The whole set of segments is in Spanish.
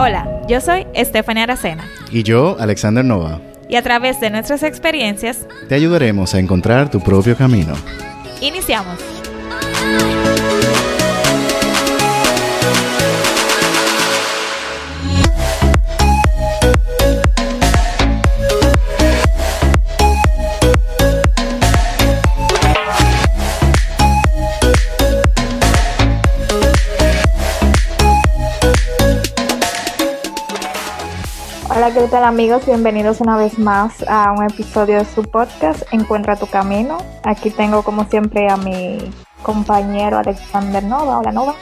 Hola, yo soy Estefania Aracena. Y yo, Alexander Nova. Y a través de nuestras experiencias, te ayudaremos a encontrar tu propio camino. Iniciamos. ¿Qué tal amigos? Bienvenidos una vez más a un episodio de su podcast Encuentra tu camino. Aquí tengo como siempre a mi compañero Alexander Nova. Hola Nova.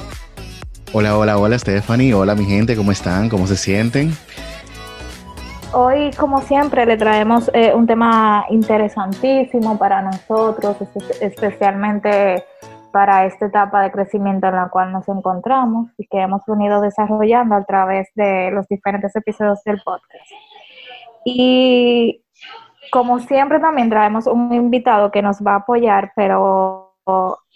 Hola, hola, hola Stephanie. Hola mi gente, ¿cómo están? ¿Cómo se sienten? Hoy, como siempre, le traemos eh, un tema interesantísimo para nosotros, especialmente para esta etapa de crecimiento en la cual nos encontramos y que hemos venido desarrollando a través de los diferentes episodios del podcast. Y como siempre también traemos un invitado que nos va a apoyar, pero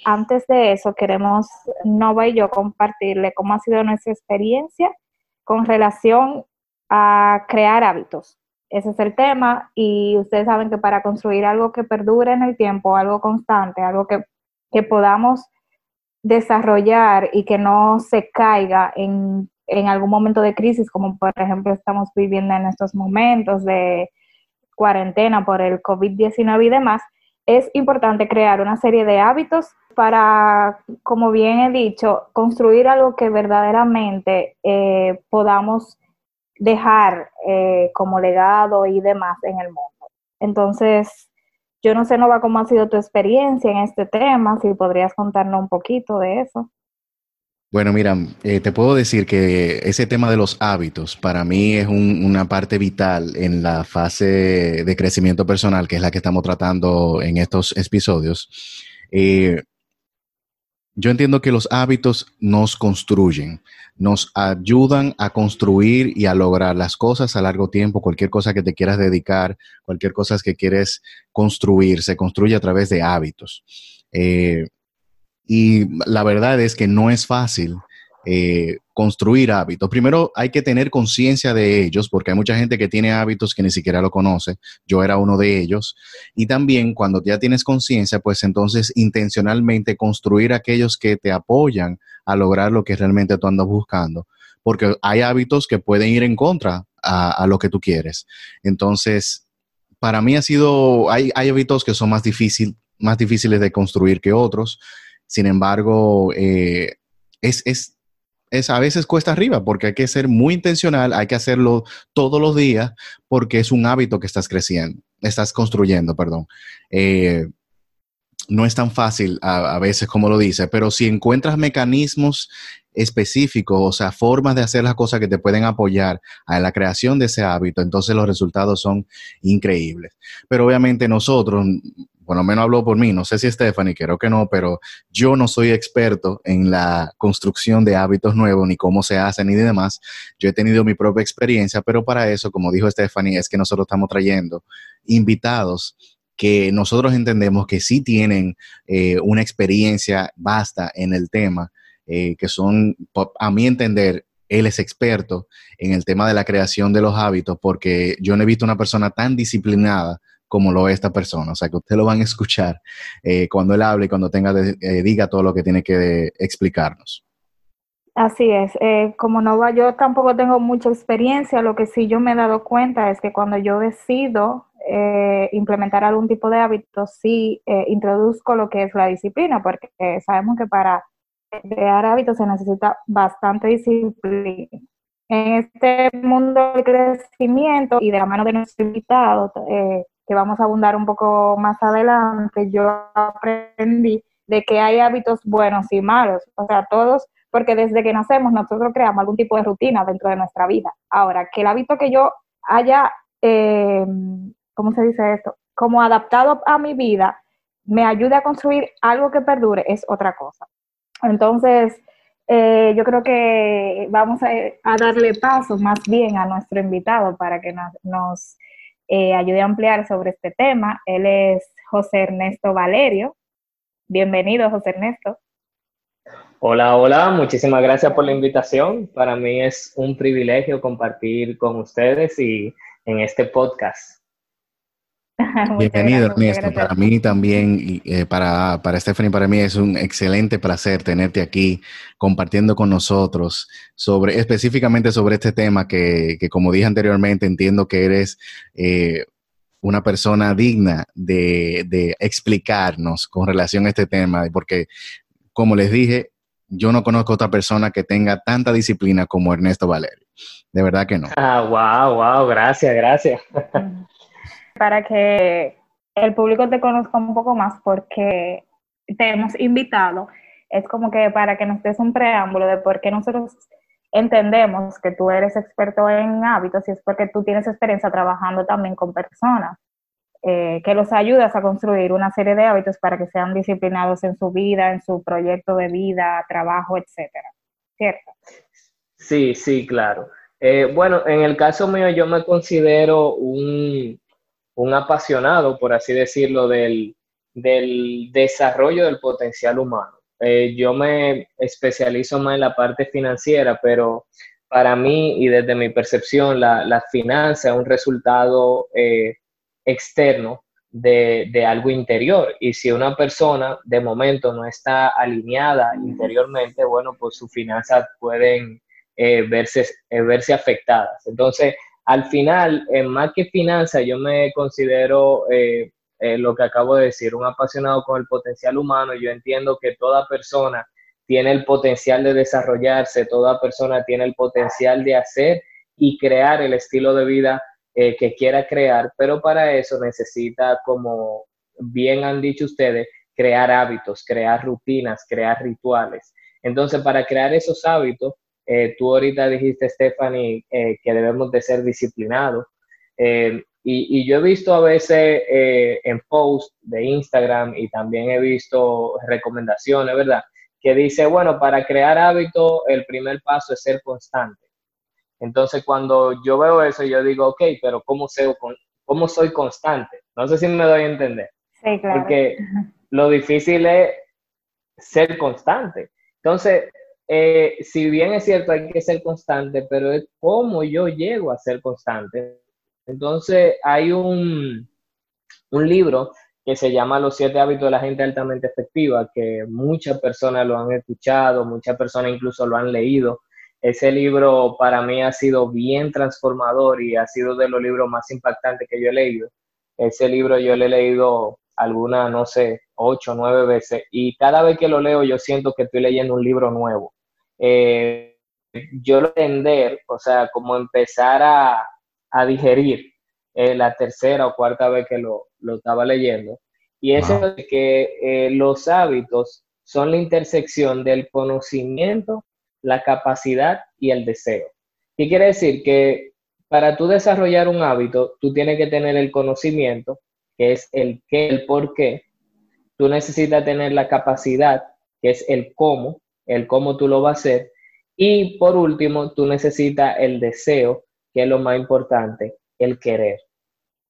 antes de eso queremos Nova y yo compartirle cómo ha sido nuestra experiencia con relación a crear hábitos. Ese es el tema y ustedes saben que para construir algo que perdure en el tiempo, algo constante, algo que que podamos desarrollar y que no se caiga en, en algún momento de crisis, como por ejemplo estamos viviendo en estos momentos de cuarentena por el COVID-19 y demás, es importante crear una serie de hábitos para, como bien he dicho, construir algo que verdaderamente eh, podamos dejar eh, como legado y demás en el mundo. Entonces, yo no sé, Nova, cómo ha sido tu experiencia en este tema, si podrías contarnos un poquito de eso. Bueno, mira, eh, te puedo decir que ese tema de los hábitos para mí es una parte vital en la fase de crecimiento personal, que es la que estamos tratando en estos episodios. Eh, yo entiendo que los hábitos nos construyen, nos ayudan a construir y a lograr las cosas a largo tiempo, cualquier cosa que te quieras dedicar, cualquier cosa que quieres construir, se construye a través de hábitos. Eh, y la verdad es que no es fácil eh, construir hábitos. Primero hay que tener conciencia de ellos, porque hay mucha gente que tiene hábitos que ni siquiera lo conoce. Yo era uno de ellos. Y también cuando ya tienes conciencia, pues entonces intencionalmente construir aquellos que te apoyan a lograr lo que realmente tú andas buscando. Porque hay hábitos que pueden ir en contra a, lo que tú quieres. Entonces, para mí ha sido, hay, hábitos que son más, difícil, más difíciles de construir que otros. Sin embargo, eh, es, es es a veces cuesta arriba porque hay que ser muy intencional, hay que hacerlo todos los días porque es un hábito que estás creciendo, estás construyendo, perdón. Eh, no es tan fácil a, veces como lo dice, pero si encuentras mecanismos específicos, o sea, formas de hacer las cosas que te pueden apoyar a la creación de ese hábito, entonces los resultados son increíbles. Pero obviamente nosotros, por lo menos hablo por mí, no sé si Stephanie, creo que no, pero yo no soy experto en la construcción de hábitos nuevos, ni cómo se hacen, ni demás. Yo he tenido mi propia experiencia, pero para eso, como dijo Stephanie, es que nosotros estamos trayendo invitados que nosotros entendemos que sí tienen eh, una experiencia vasta en el tema, eh, que son, a mi entender, él es experto en el tema de la creación de los hábitos, porque yo no he visto una persona tan disciplinada como lo es esta persona. O sea, que ustedes lo van a escuchar eh, cuando él hable y cuando tenga eh, diga todo lo que tiene que explicarnos. Así es, eh, como no va, yo tampoco tengo mucha experiencia, lo que sí yo me he dado cuenta es que cuando yo decido implementar algún tipo de hábito, sí introduzco lo que es la disciplina, porque sabemos que para crear hábitos se necesita bastante disciplina. En este mundo del crecimiento y de la mano de nuestro invitado, eh, que vamos a abundar un poco más adelante, yo aprendí de que hay hábitos buenos y malos, o sea, todos, porque desde que nacemos nosotros creamos algún tipo de rutina dentro de nuestra vida. Ahora, que el hábito que yo haya, eh, ¿cómo se dice esto? Como adaptado a mi vida, me ayude a construir algo que perdure, es otra cosa. Entonces, eh, yo creo que vamos a, darle paso más bien a nuestro invitado para que nos eh, ayude a ampliar sobre este tema. Él es José Ernesto Valerio. Bienvenido, José Ernesto. Hola, hola, muchísimas gracias por la invitación. Para mí es un privilegio compartir con ustedes y en este podcast. Bienvenido, Ernesto. Para mí también, y, eh, para, para Stephanie, para mí es un excelente placer tenerte aquí compartiendo con nosotros sobre, específicamente sobre este tema que, que como dije anteriormente, entiendo que eres eh, una persona digna de, de, explicarnos con relación a este tema, porque como les dije, yo no conozco otra persona que tenga tanta disciplina como Ernesto Valerio. De verdad que no. Ah, wow, wow, gracias, gracias. Para que el público te conozca un poco más, porque te hemos invitado, es como que para que nos des un preámbulo de por qué nosotros entendemos que tú eres experto en hábitos y es porque tú tienes experiencia trabajando también con personas. Eh, que los ayudas a construir una serie de hábitos para que sean disciplinados en su vida, en su proyecto de vida, trabajo, etcétera. ¿Cierto? Sí, sí, claro. Eh, bueno, en el caso mío yo me considero un, un apasionado, por así decirlo, del, del desarrollo del potencial humano. Eh, yo me especializo más en la parte financiera, pero para mí y desde mi percepción, la, la finanza es un resultado eh, externo de, algo interior. Y si una persona de momento no está alineada interiormente, bueno, pues sus finanzas pueden eh, verse, verse afectadas. Entonces, al final, en más que finanzas, yo me considero eh, lo que acabo de decir, un apasionado con el potencial humano. Yo entiendo que toda persona tiene el potencial de desarrollarse, toda persona tiene el potencial de hacer y crear el estilo de vida eh, que quiera crear, pero para eso necesita, como bien han dicho ustedes, crear hábitos, crear rutinas, crear rituales. Entonces, para crear esos hábitos, eh, tú ahorita dijiste, Stephanie, eh, que debemos de ser disciplinados. Y, y, yo he visto a veces en posts de Instagram y también he visto recomendaciones, ¿verdad? Que dice, bueno, para crear hábitos, el primer paso es ser constante. Entonces, cuando yo veo eso, yo digo, ok, pero ¿cómo, sé, cómo soy constante? No sé si me doy a entender. Sí, claro. Porque lo difícil es ser constante. Entonces, eh, si bien es cierto, hay que ser constante, pero es cómo yo llego a ser constante. Entonces, hay un, un libro que se llama Los siete hábitos de la gente altamente efectiva, que muchas personas lo han escuchado, muchas personas incluso lo han leído. Ese libro para mí ha sido bien transformador y ha sido de los libros más impactantes que yo he leído. Ese libro yo lo he leído algunas, no sé, ocho, nueve veces y cada vez que lo leo yo siento que estoy leyendo un libro nuevo. Eh, yo lo entender, o sea, como empezar a, digerir eh, la tercera o cuarta vez que lo, estaba leyendo. Y eso es que eh, los hábitos son la intersección del conocimiento la capacidad y el deseo. ¿Qué quiere decir? Que para tú desarrollar un hábito, tú tienes que tener el conocimiento, que es el qué, el por qué. Tú necesitas tener la capacidad, que es el cómo, el cómo tú lo vas a hacer. Y por último, tú necesitas el deseo, que es lo más importante, el querer.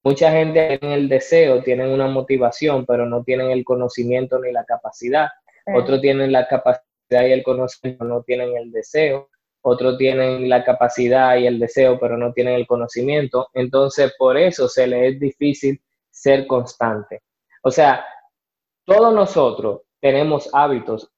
Mucha gente tiene el deseo, tienen una motivación, pero no tienen el conocimiento ni la capacidad. Otros tienen la capacidad y el conocimiento, no tienen el deseo. Otros tienen la capacidad y el deseo, pero no tienen el conocimiento. Entonces, por eso se les es difícil ser constante. O sea, todos nosotros tenemos hábitos.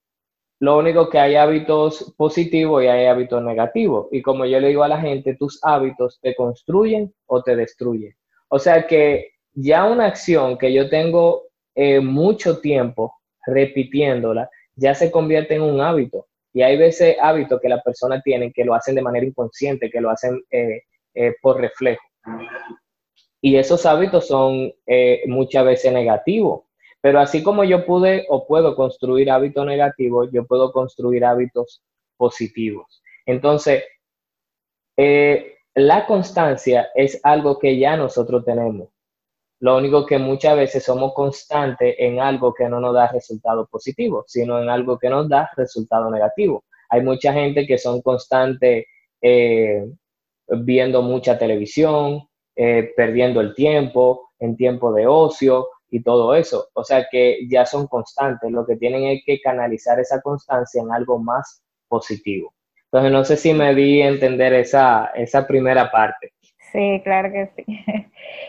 Lo único que hay hábitos positivos y hay hábitos negativos. Y como yo le digo a la gente, tus hábitos te construyen o te destruyen. O sea que ya una acción que yo tengo eh, mucho tiempo repitiéndola, ya se convierte en un hábito. Y hay veces hábitos que las personas tienen que lo hacen de manera inconsciente, que lo hacen eh, eh, por reflejo. Y esos hábitos son muchas veces negativos. Pero así como yo pude o puedo construir hábitos negativos, yo puedo construir hábitos positivos. Entonces, la constancia es algo que ya nosotros tenemos. Lo único que muchas veces somos constantes en algo que no nos da resultado positivo, sino en algo que nos da resultado negativo. Hay mucha gente que son constantes eh, viendo mucha televisión, eh, perdiendo el tiempo, en tiempo de ocio, y todo eso. O sea que ya son constantes. Lo que tienen es que canalizar esa constancia en algo más positivo. Entonces, no sé si me di a entender esa, esa primera parte. Sí, claro que sí.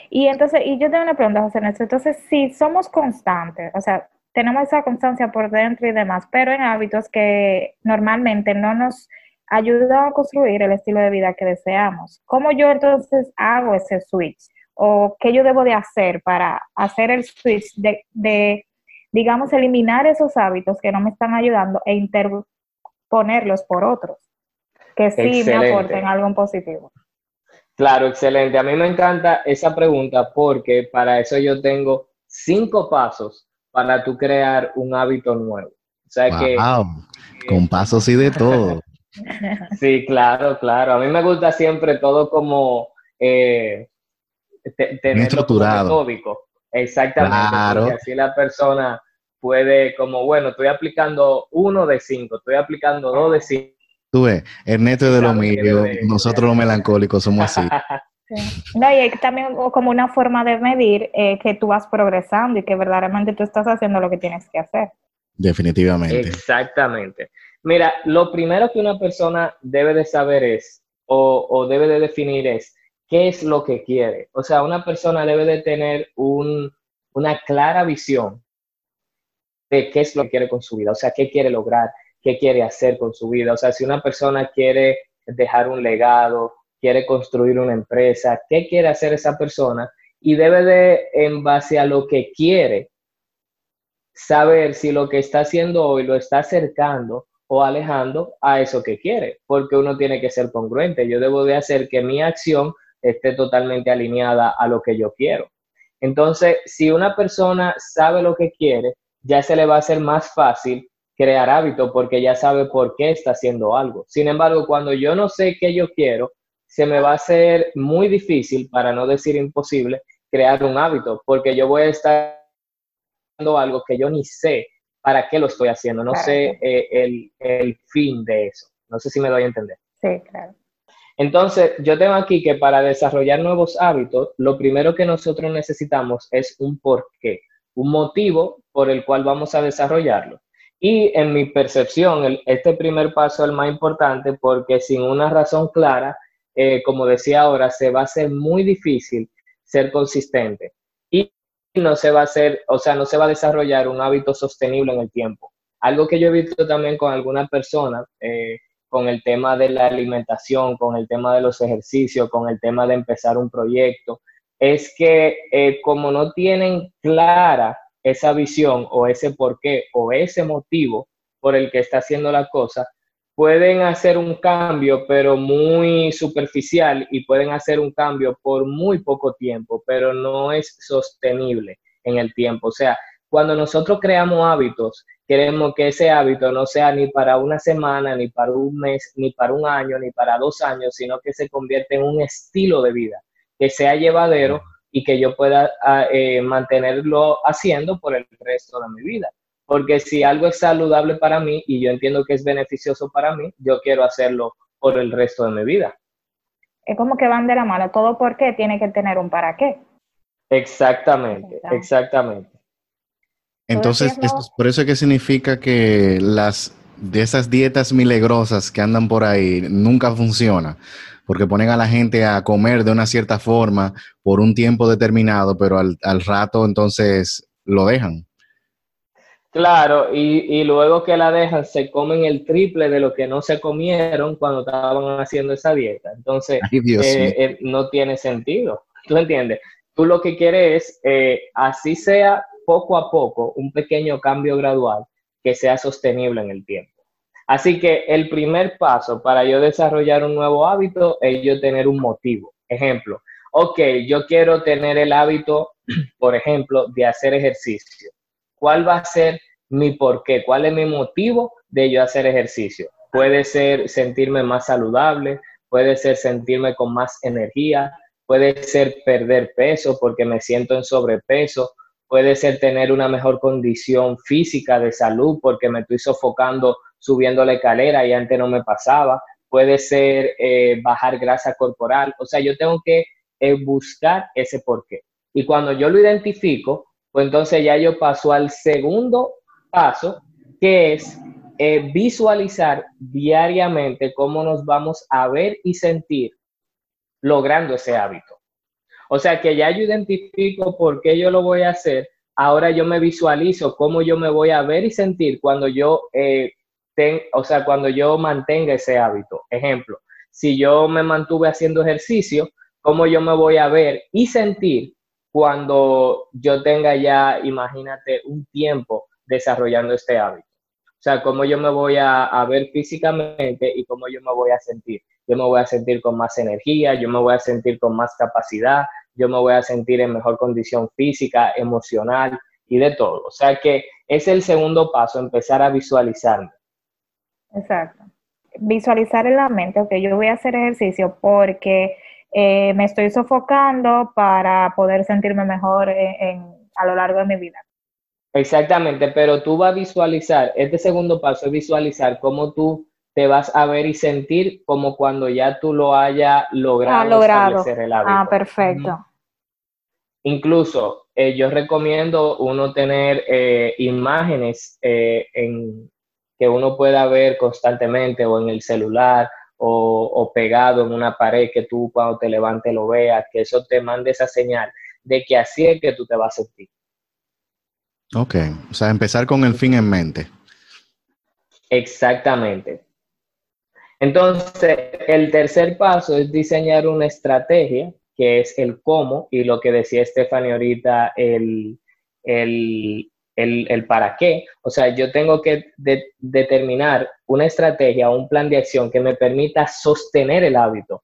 Y entonces, y yo tengo una pregunta, José Néstor. Entonces, si somos constantes, o sea, tenemos esa constancia por dentro y demás, pero en hábitos que normalmente no nos ayudan a construir el estilo de vida que deseamos. ¿Cómo yo entonces hago ese switch? ¿O qué yo debo de hacer para hacer el switch de, de digamos, eliminar esos hábitos que no me están ayudando e interponerlos por otros que sí me aporten algo positivo? Claro, excelente. A mí me encanta esa pregunta porque para eso yo tengo cinco pasos para tú crear un hábito nuevo. O sea que... Con pasos y de todo. sí, claro, claro. A mí me gusta siempre todo como eh, tener estructurado. Metódico. Exactamente. Porque así la persona puede, como, bueno, estoy aplicando uno de cinco, estoy aplicando dos de cinco Tú ves, Ernesto es de lo mío, nosotros los melancólicos somos así. No, y hay también como una forma de medir eh, que tú vas progresando y que verdaderamente tú estás haciendo lo que tienes que hacer. Definitivamente. Exactamente. Mira, lo primero que una persona debe de saber es, o, o, debe de definir es, qué es lo que quiere. O sea, una persona debe de tener un, una clara visión de qué es lo que quiere con su vida, o sea, qué quiere lograr, qué quiere hacer con su vida. O sea, si una persona quiere dejar un legado, quiere construir una empresa, qué quiere hacer esa persona y debe de, en base a lo que quiere, saber si lo que está haciendo hoy lo está acercando o alejando a eso que quiere, porque uno tiene que ser congruente. Yo debo de hacer que mi acción esté totalmente alineada a lo que yo quiero. Entonces, si una persona sabe lo que quiere, ya se le va a hacer más fácil crear hábito porque ya sabe por qué está haciendo algo. Sin embargo, cuando yo no sé qué yo quiero, se me va a hacer muy difícil, para no decir imposible, crear un hábito, porque yo voy a estar haciendo algo que yo ni sé para qué lo estoy haciendo, no sé eh, el, el fin de eso. No sé si me doy a entender. Sí, claro. Entonces, yo tengo aquí que para desarrollar nuevos hábitos, lo primero que nosotros necesitamos es un porqué, un motivo por el cual vamos a desarrollarlo. Y en mi percepción, este primer paso es el más importante porque sin una razón clara, eh, como decía ahora, se va a hacer muy difícil ser consistente y no se va a hacer, o sea, no se va a desarrollar un hábito sostenible en el tiempo. Algo que yo he visto también con algunas personas, eh, con el tema de la alimentación, con el tema de los ejercicios, con el tema de empezar un proyecto, es que eh, como no tienen clara esa visión o ese porqué o ese motivo por el que está haciendo la cosa, pueden hacer un cambio, pero muy superficial y pueden hacer un cambio por muy poco tiempo, pero no es sostenible en el tiempo. O sea, cuando nosotros creamos hábitos, queremos que ese hábito no sea ni para una semana, ni para un mes, ni para un año, ni para dos años, sino que se convierta en un estilo de vida, que sea llevadero y que yo pueda ah, eh, mantenerlo haciendo por el resto de mi vida. Porque si algo es saludable para mí y yo entiendo que es beneficioso para mí, yo quiero hacerlo por el resto de mi vida. Es como que van de la mano, todo por qué tiene que tener un para qué. Exactamente, exactamente. Entonces, por eso es que significa que las de esas dietas milagrosas que andan por ahí nunca funcionan porque ponen a la gente a comer de una cierta forma por un tiempo determinado, pero al, rato entonces lo dejan. Claro, y, luego que la dejan, se comen el triple de lo que no se comieron cuando estaban haciendo esa dieta. Entonces, eh, eh, no tiene sentido. ¿Tú entiendes? Tú lo que quieres es, eh, así sea poco a poco, un pequeño cambio gradual que sea sostenible en el tiempo. Así que el primer paso para yo desarrollar un nuevo hábito es yo tener un motivo. Ejemplo, ok, yo quiero tener el hábito, por ejemplo, de hacer ejercicio. ¿Cuál va a ser mi porqué? ¿Cuál es mi motivo de yo hacer ejercicio? Puede ser sentirme más saludable, puede ser sentirme con más energía, puede ser perder peso porque me siento en sobrepeso, puede ser tener una mejor condición física de salud porque me estoy sofocando subiendo la escalera y antes no me pasaba, puede ser eh, bajar grasa corporal, o sea, yo tengo que eh, buscar ese porqué. Y cuando yo lo identifico, pues entonces ya yo paso al segundo paso, que es eh, visualizar diariamente cómo nos vamos a ver y sentir logrando ese hábito. O sea que ya yo identifico por qué yo lo voy a hacer, ahora yo me visualizo cómo yo me voy a ver y sentir cuando yo, eh, o sea, cuando yo mantenga ese hábito. Ejemplo, si yo me mantuve haciendo ejercicio, cómo yo me voy a ver y sentir cuando yo tenga ya, imagínate, un tiempo desarrollando este hábito. O sea, cómo yo me voy a, a, ver físicamente y cómo yo me voy a sentir. Yo me voy a sentir con más energía, yo me voy a sentir con más capacidad, yo me voy a sentir en mejor condición física, emocional y de todo. O sea que es el segundo paso, empezar a visualizarme. Exacto. Visualizar en la mente, ok, yo voy a hacer ejercicio porque eh, me estoy sofocando para poder sentirme mejor a lo largo de mi vida. Exactamente, pero tú vas a visualizar, este segundo paso es visualizar cómo tú te vas a ver y sentir como cuando ya tú lo hayas logrado, ah, logrado. establecer el hábito. Ah, perfecto. Incluso eh, yo recomiendo uno tener eh, imágenes eh, en, que uno pueda ver constantemente o en el celular o, o, pegado en una pared que tú cuando te levantes lo veas, que eso te mande esa señal de que así es que tú te vas a sentir. Ok, o sea, empezar con el fin en mente. Exactamente. Entonces, el tercer paso es diseñar una estrategia, que es el cómo, y lo que decía Stephanie ahorita, el, el, para qué. O sea, yo tengo que determinar una estrategia o un plan de acción que me permita sostener el hábito.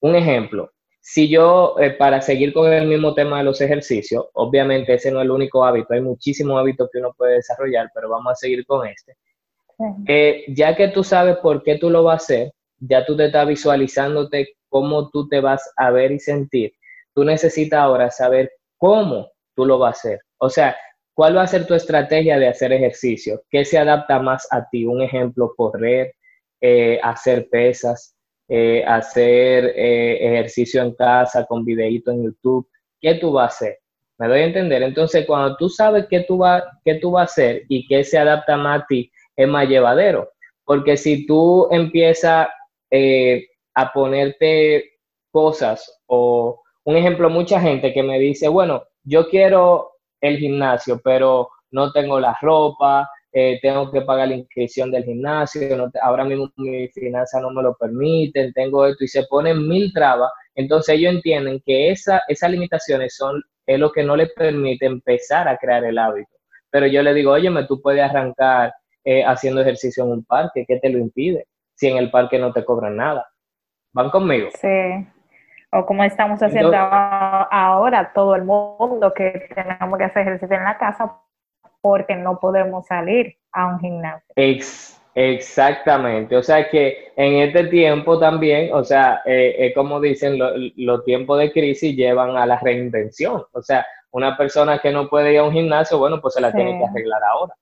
Un ejemplo, si yo, eh, para seguir con el mismo tema de los ejercicios, obviamente ese no es el único hábito, hay muchísimos hábitos que uno puede desarrollar, pero vamos a seguir con este. Eh, ya que tú sabes por qué tú lo vas a hacer, ya tú te estás visualizándote cómo tú te vas a ver y sentir. Tú necesitas ahora saber cómo tú lo vas a hacer. O sea, ¿cuál va a ser tu estrategia de hacer ejercicio? ¿Qué se adapta más a ti? Un ejemplo, correr, eh, hacer pesas, eh, hacer ejercicio en casa con videíto en YouTube. ¿Qué tú vas a hacer? ¿Me doy a entender? Entonces, cuando tú sabes qué tú, va, qué tú vas a hacer y qué se adapta más a ti, es más llevadero. Porque si tú empiezas eh, a ponerte cosas o un ejemplo, mucha gente que me dice, bueno, yo quiero el gimnasio, pero no tengo la ropa, eh, tengo que pagar la inscripción del gimnasio, ahora mismo mi finanza no me lo permiten, tengo esto y se ponen mil trabas, entonces ellos entienden que esa, esas limitaciones son es lo que no les permite empezar a crear el hábito. Pero yo le digo, oye, tú puedes arrancar eh, haciendo ejercicio en un parque? ¿Qué te lo impide? Si en el parque no te cobran nada. ¿Van conmigo? Sí. O como estamos haciendo ahora todo el mundo que tenemos que hacer ejercicio en la casa porque no podemos salir a un gimnasio. exactamente. O sea que en este tiempo también, o sea, eh, como dicen, los tiempos de crisis llevan a la reinvención. O sea, una persona que no puede ir a un gimnasio, bueno, pues se la tiene que arreglar ahora.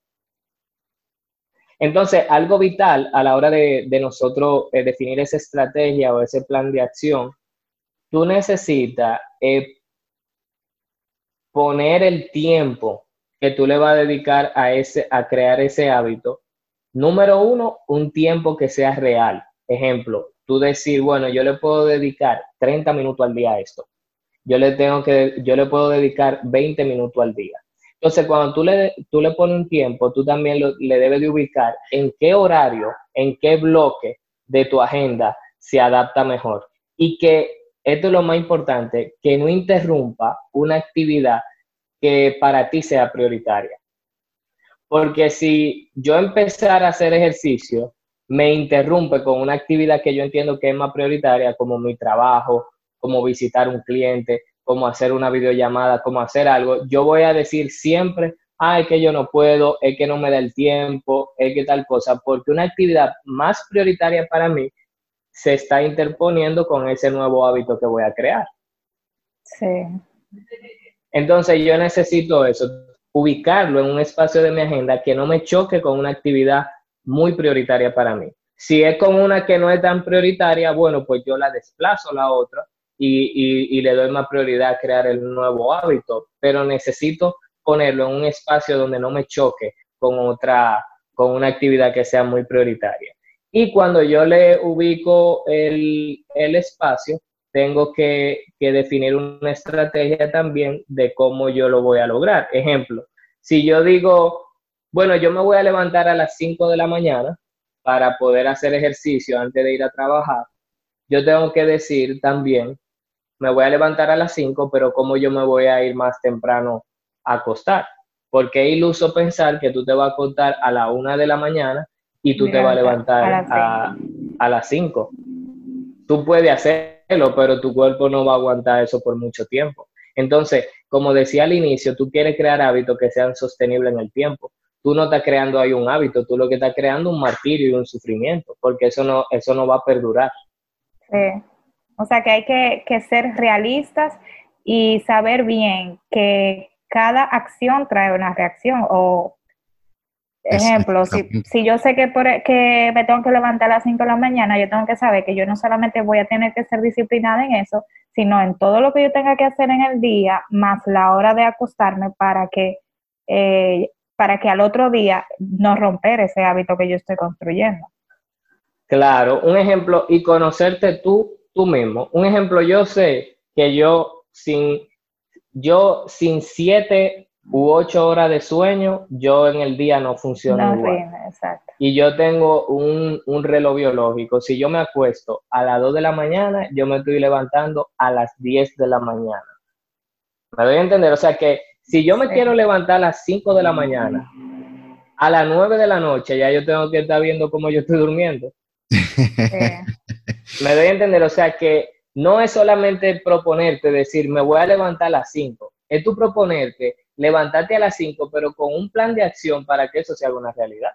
Entonces, algo vital a la hora de, nosotros eh, definir esa estrategia o ese plan de acción, tú necesitas eh, poner el tiempo que tú le vas a dedicar a, ese, a crear ese hábito. Número uno, un tiempo que sea real. Ejemplo, tú decir, bueno, yo le puedo dedicar 30 minutos al día a esto. Yo le tengo que, yo le puedo dedicar 20 minutos al día. Entonces, cuando tú le, tú le pones un tiempo, tú también le debes de ubicar en qué horario, en qué bloque de tu agenda se adapta mejor. Y que, esto es lo más importante, que no interrumpa una actividad que para ti sea prioritaria. Porque si yo empezar a hacer ejercicio, me interrumpe con una actividad que yo entiendo que es más prioritaria, como mi trabajo, como visitar un cliente, cómo hacer una videollamada, cómo hacer algo, yo voy a decir siempre, ay, que yo no puedo, es que no me da el tiempo, es que tal cosa, porque una actividad más prioritaria para mí se está interponiendo con ese nuevo hábito que voy a crear. Sí. Entonces yo necesito eso, ubicarlo en un espacio de mi agenda que no me choque con una actividad muy prioritaria para mí. Si es con una que no es tan prioritaria, bueno, pues yo la desplazo a la otra y, le doy más prioridad a crear el nuevo hábito, pero necesito ponerlo en un espacio donde no me choque con otra, con una actividad que sea muy prioritaria. Y cuando yo le ubico el, espacio, tengo que, que, definir una estrategia también de cómo yo lo voy a lograr. Ejemplo, si yo digo, bueno, yo me voy a levantar a las 5 de la mañana para poder hacer ejercicio antes de ir a trabajar, yo tengo que decir también, me voy a levantar a las 5, pero cómo yo me voy a ir más temprano a acostar. Porque es iluso pensar que tú te vas a acostar a la 1 de la mañana y tú te vas a levantar a, las 5. Tú puedes hacerlo, pero tu cuerpo no va a aguantar eso por mucho tiempo. Entonces, como decía al inicio, tú quieres crear hábitos que sean sostenibles en el tiempo. Tú no estás creando ahí un hábito, tú lo que estás creando es un martirio y un sufrimiento, porque eso no, eso no va a perdurar. Sí. O sea que hay que, que ser realistas y saber bien que cada acción trae una reacción o Ejemplo, si, si, yo sé que, por, que me tengo que levantar a las 5 de la mañana, yo tengo que saber que yo no solamente voy a tener que ser disciplinada en eso, sino en todo lo que yo tenga que hacer en el día, más la hora de acostarme para que, eh, para que al otro día no romper ese hábito que yo estoy construyendo. Claro, un ejemplo, y conocerte tú, tú mismo. Un ejemplo, yo sé que yo sin, yo sin siete u ocho horas de sueño, yo en el día no funciono igual. Y yo tengo un, un, reloj biológico. Si yo me acuesto a las 2 de la mañana, yo me estoy levantando a las 10 de la mañana. ¿Me doy a entender? O sea que si yo me quiero levantar a las 5 de la mañana, a las 9 de la noche, ya yo tengo que estar viendo cómo yo estoy durmiendo. Me doy a entender, o sea que no es solamente proponerte decir, me voy a levantar a las 5, es tú proponerte levantarte a las 5, pero con un plan de acción para que eso sea una realidad.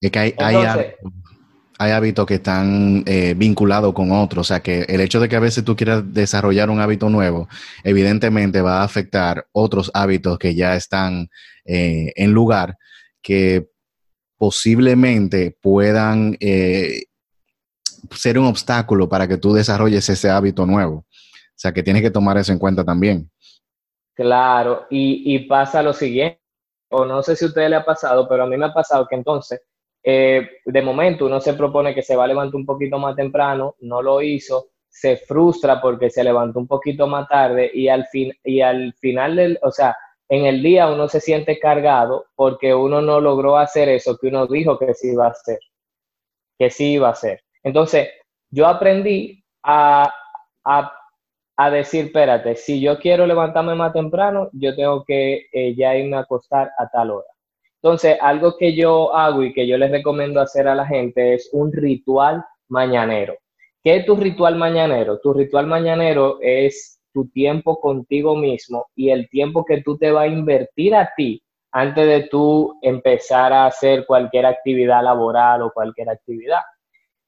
Es que hay, hay, hábitos, que están eh, vinculados con otros, o sea que el hecho de que a veces tú quieras desarrollar un hábito nuevo, evidentemente va a afectar otros hábitos que ya están eh, en lugar, que posiblemente puedan eh, ser un obstáculo para que tú desarrolles ese hábito nuevo. O sea que tienes que tomar eso en cuenta también. Claro, y, pasa lo siguiente, o no sé si a usted le ha pasado, pero a mí me ha pasado que entonces, eh, de momento uno se propone que se va a levantar un poquito más temprano, no lo hizo, se frustra porque se levantó un poquito más tarde y al, fin, y al final del, o sea, en el día uno se siente cargado porque uno no logró hacer eso que uno dijo que sí iba a hacer, que sí iba a hacer. Entonces, yo aprendí a, a a decir, espérate, si yo quiero levantarme más temprano, yo tengo que eh, ya irme a acostar a tal hora. Entonces, algo que yo hago y que yo les recomiendo hacer a la gente es un ritual mañanero. ¿Qué es tu ritual mañanero? Tu ritual mañanero es tu tiempo contigo mismo y el tiempo que tú te vas a invertir a ti antes de tú empezar a hacer cualquier actividad laboral o cualquier actividad.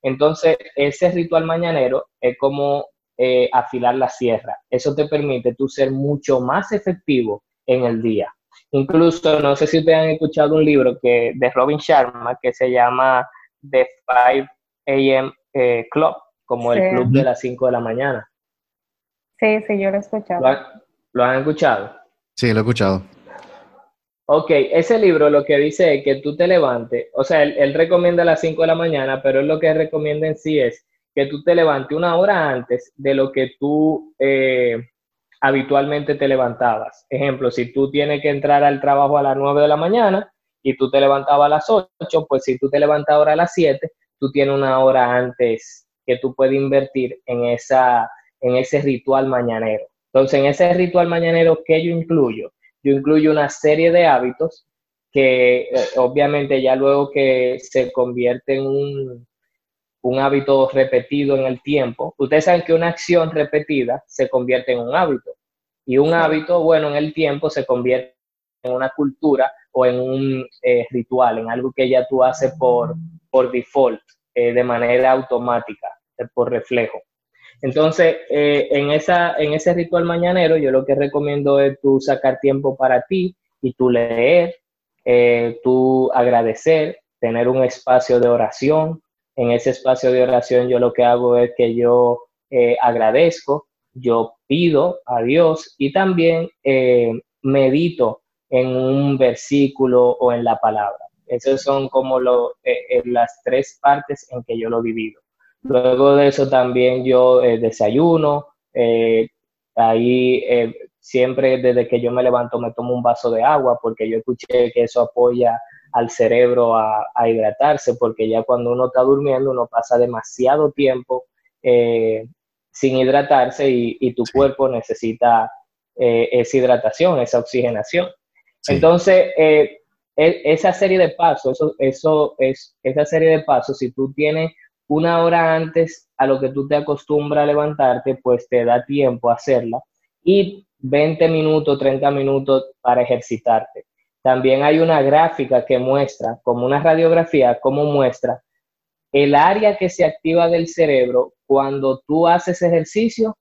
Entonces, ese ritual mañanero es como eh, afilar la sierra. Eso te permite tú ser mucho más efectivo en el día. Incluso, no sé si ustedes han escuchado un libro que, de Robin Sharma que se llama The 5 AM eh, Club, como el club de las 5 de la mañana. Sí, sí, yo lo he escuchado. ¿Lo han, escuchado? Sí, lo he escuchado. Ok, ese libro lo que dice es que tú te levantes, o sea, él, recomienda las 5 de la mañana, pero él lo que recomienda en sí es que tú te levantes una hora antes de lo que tú eh, habitualmente te levantabas. Ejemplo, si tú tienes que entrar al trabajo a las 9 de la mañana y tú te levantabas a las 8, pues si tú te levantas ahora a las 7, tú tienes una hora antes que tú puedes invertir en, esa, en ese ritual mañanero. Entonces, en ese ritual mañanero, ¿qué yo incluyo? Yo incluyo una serie de hábitos que eh, obviamente ya luego que se convierte en un, un hábito repetido en el tiempo. Ustedes saben que una acción repetida se convierte en un hábito y un hábito, bueno, en el tiempo se convierte en una cultura o en un eh, ritual, en algo que ya tú haces por, por default, eh, de manera automática, por reflejo. Entonces, en, esa, en ese ritual mañanero, yo lo que recomiendo es tú sacar tiempo para ti y tú leer, tú agradecer, tener un espacio de oración, en ese espacio de oración yo lo que hago es que yo eh, agradezco, yo pido a Dios y también eh, medito en un versículo o en la palabra. Esas son como eh, eh, las tres partes en que yo lo divido. Luego de eso también yo eh, desayuno, ahí siempre desde que yo me levanto me tomo un vaso de agua porque yo escuché que eso apoya al cerebro a, hidratarse porque ya cuando uno está durmiendo uno pasa demasiado tiempo sin hidratarse y, tu cuerpo necesita esa hidratación, esa oxigenación. Entonces, eh, e, esa serie de pasos, eso, eso es, esa serie de pasos, si tú tienes una hora antes a lo que tú te acostumbras a levantarte, pues te da tiempo a hacerla. Y 20 minutos, 30 minutos para ejercitarte. También hay una gráfica que muestra, como una radiografía, cómo muestra el área que se activa del cerebro cuando tú haces ejercicio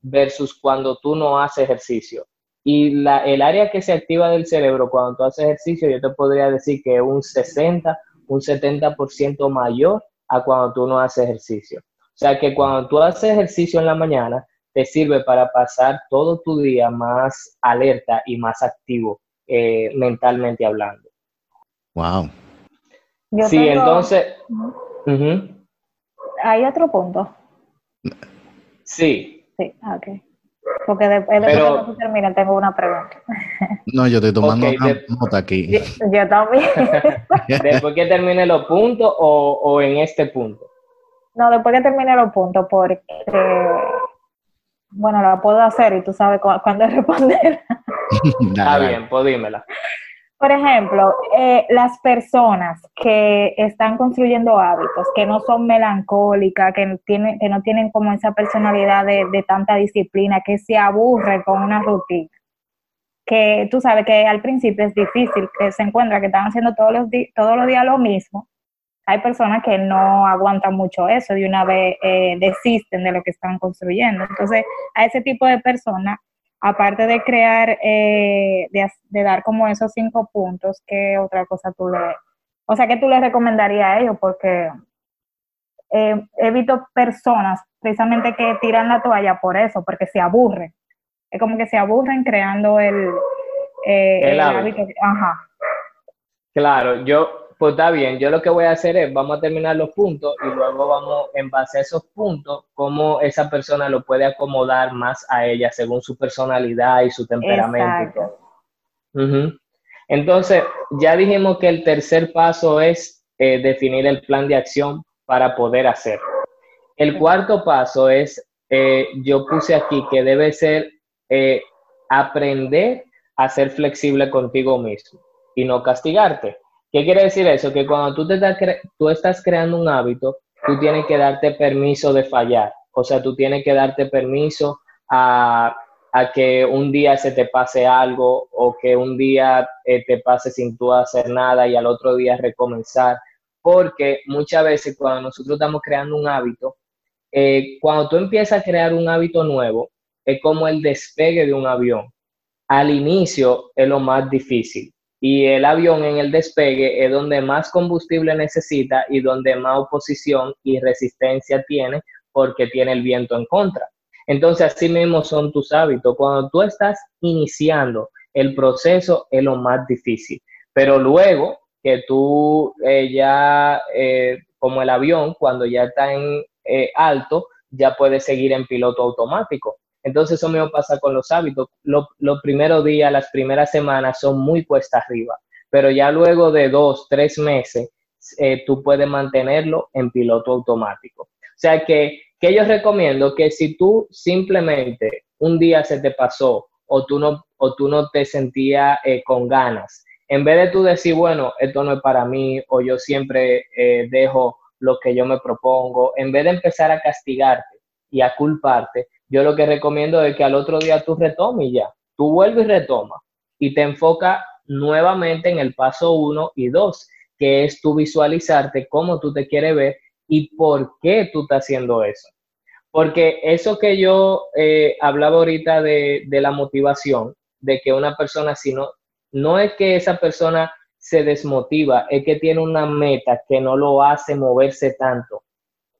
versus cuando tú no haces ejercicio. Y la, el área que se activa del cerebro cuando tú haces ejercicio, yo te podría decir que un 60, un 70% mayor a cuando tú no haces ejercicio. O sea que cuando tú haces ejercicio en la mañana, te sirve para pasar todo tu día más alerta y más activo eh, mentalmente hablando. Wow. sí, entonces... ¿Hay otro punto? Sí. Sí, ah, ok. Porque después, de que tú termines, tengo una pregunta. No, yo estoy tomando una nota aquí. Yo, también. ¿Después que termine los puntos o, o, en este punto? No, después que termine los puntos, porque, bueno, la puedo hacer y tú sabes cuándo responder. Está bien, pues dímela. Por ejemplo, eh, las personas que están construyendo hábitos, que no son melancólicas, que, tienen, que no tienen como esa personalidad de, tanta disciplina, que se aburren con una rutina, que tú sabes que al principio es difícil, que se encuentra que están haciendo todos los, todos los días lo mismo. Hay personas que no aguantan mucho eso, de una vez eh, desisten de lo que están construyendo. Entonces, a ese tipo de personas aparte de crear, eh, de, dar como esos cinco puntos, ¿qué otra cosa tú le, o sea, qué tú le recomendarías a ellos? Porque eh, he visto personas precisamente que tiran la toalla por eso, porque se aburren. Es como que se aburren creando el, eh, el, hábito. Ajá. Claro, yo pues está bien, yo lo que voy a hacer es, vamos a terminar los puntos y luego vamos, en base a esos puntos, cómo esa persona lo puede acomodar más a ella según su personalidad y su temperamento. Entonces, ya dijimos que el tercer paso es eh, definir el plan de acción para poder hacerlo. El cuarto paso es, eh, yo puse aquí que debe ser eh, aprender a ser flexible contigo mismo y no castigarte. ¿Qué quiere decir eso? Que cuando tú, te estás, tú estás creando un hábito, tú tienes que darte permiso de fallar. O sea, tú tienes que darte permiso a, que un día se te pase algo o que un día eh, te pase sin tú hacer nada y al otro día recomenzar. Porque muchas veces cuando nosotros estamos creando un hábito, eh, cuando tú empiezas a crear un hábito nuevo, es como el despegue de un avión. Al inicio es lo más difícil y el avión en el despegue es donde más combustible necesita y donde más oposición y resistencia tiene porque tiene el viento en contra. Entonces, así mismo son tus hábitos. Cuando tú estás iniciando el proceso es lo más difícil, pero luego que tú eh, ya, eh, como el avión, cuando ya está en eh, alto, ya puedes seguir en piloto automático. Entonces eso mismo pasa con los hábitos. Los primeros días, las primeras semanas son muy cuesta arriba, pero ya luego de dos, tres meses, eh, tú puedes mantenerlo en piloto automático. O sea que, que yo recomiendo que si tú simplemente un día se te pasó o tú no, o tú no te sentías eh, con ganas, en vez de tú decir, bueno, esto no es para mí o yo siempre eh, dejo lo que yo me propongo, en vez de empezar a castigarte y a culparte, yo lo que recomiendo es que al otro día tú retomes y ya. Tú vuelves y retomas y te enfoca nuevamente en el paso uno y dos, que es tú visualizarte cómo tú te quieres ver y por qué tú estás haciendo eso. Porque eso que yo eh, hablaba ahorita de, de, la motivación, de que una persona, si no, no es que esa persona se desmotiva, es que tiene una meta que no lo hace moverse tanto